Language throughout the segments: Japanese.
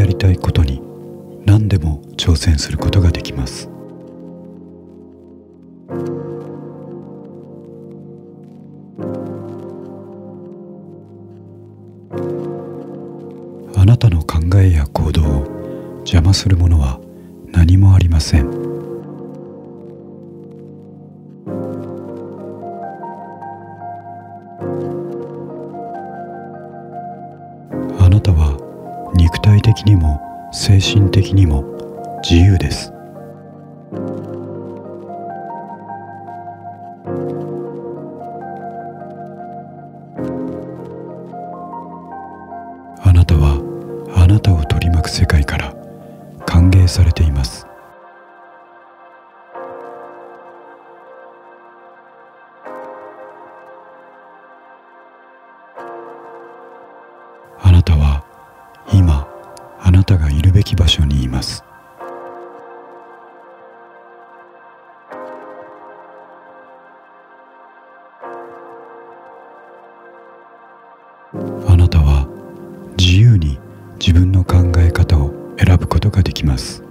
やりたいことに何でも挑戦することができます。あなたの考えや行動を邪魔するものは何もありません。的にも精神的にも自由です。あなたはあなたを取り巻く世界から歓迎されています。たがいるべき場所にいます。あなたは自由に自分の考え方を選ぶことができます。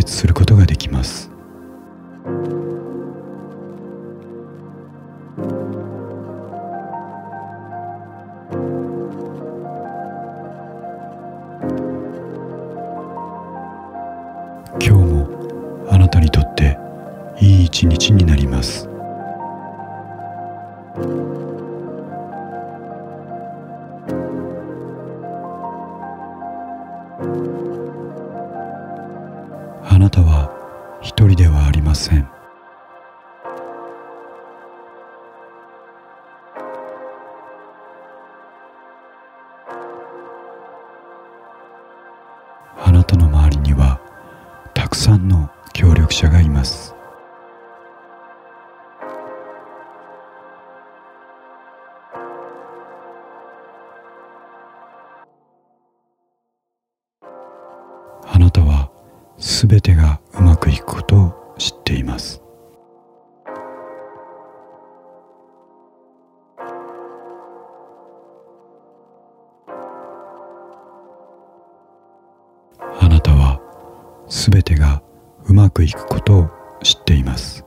決することができます。今日もあなたにとっていい一日になります。一人ではありません。あなたの周りにはたくさんの協力者がいます。てがうまくいくことを知っています。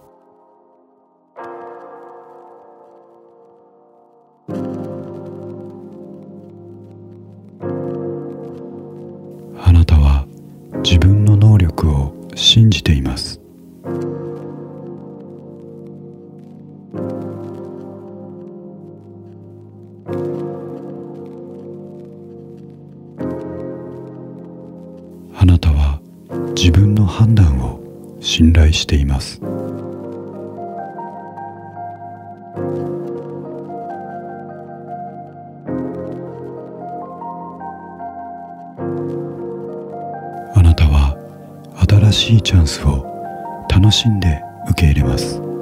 あなたは自分の能力を信じています。信頼しています。あなたは新しいチャンスを楽しんで受け入れます。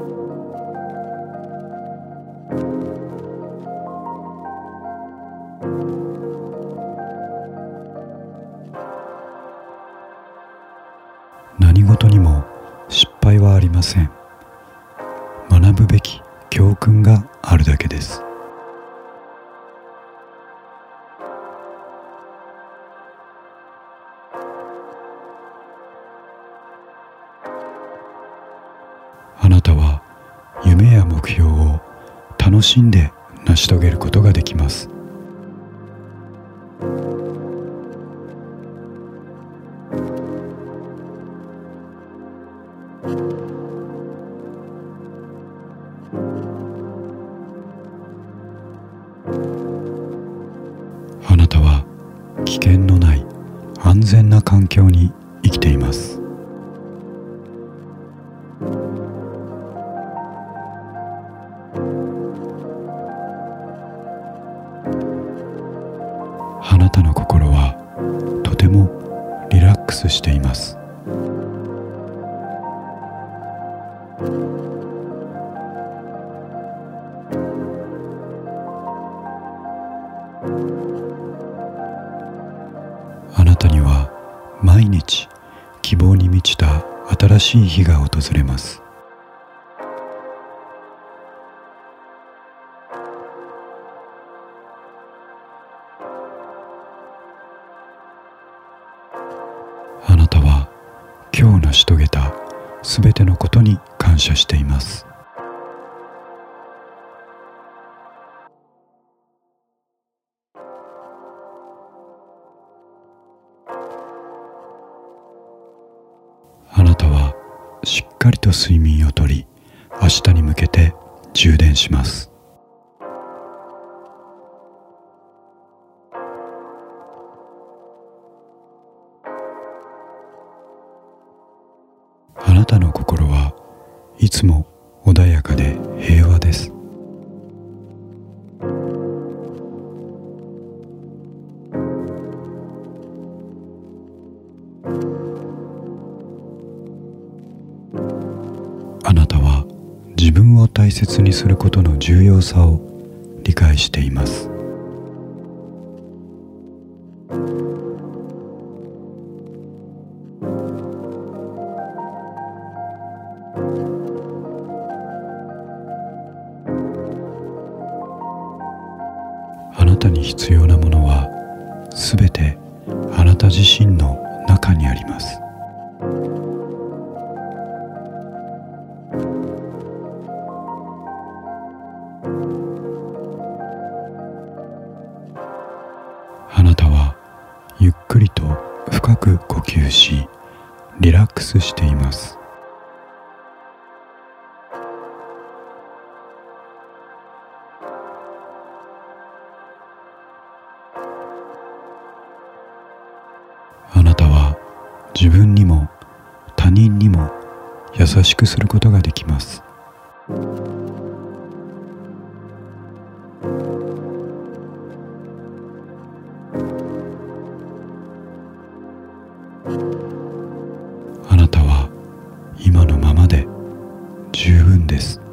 ません。学ぶべき教訓があるだけです。あなたは夢や目標を楽しんで成し遂げることができます。境に生きています。しい日が訪れます。あなたは今日成し遂げたすべてのことに感謝しています。かりと睡眠をとり明日に向けて充電します。大切にすることの重要さを理解しています。あなたに必要なものはすべてあなた自身の中にあります。く呼吸しリラックスしています。あなたは自分にも他人にも優しくすることができます。bendiciones.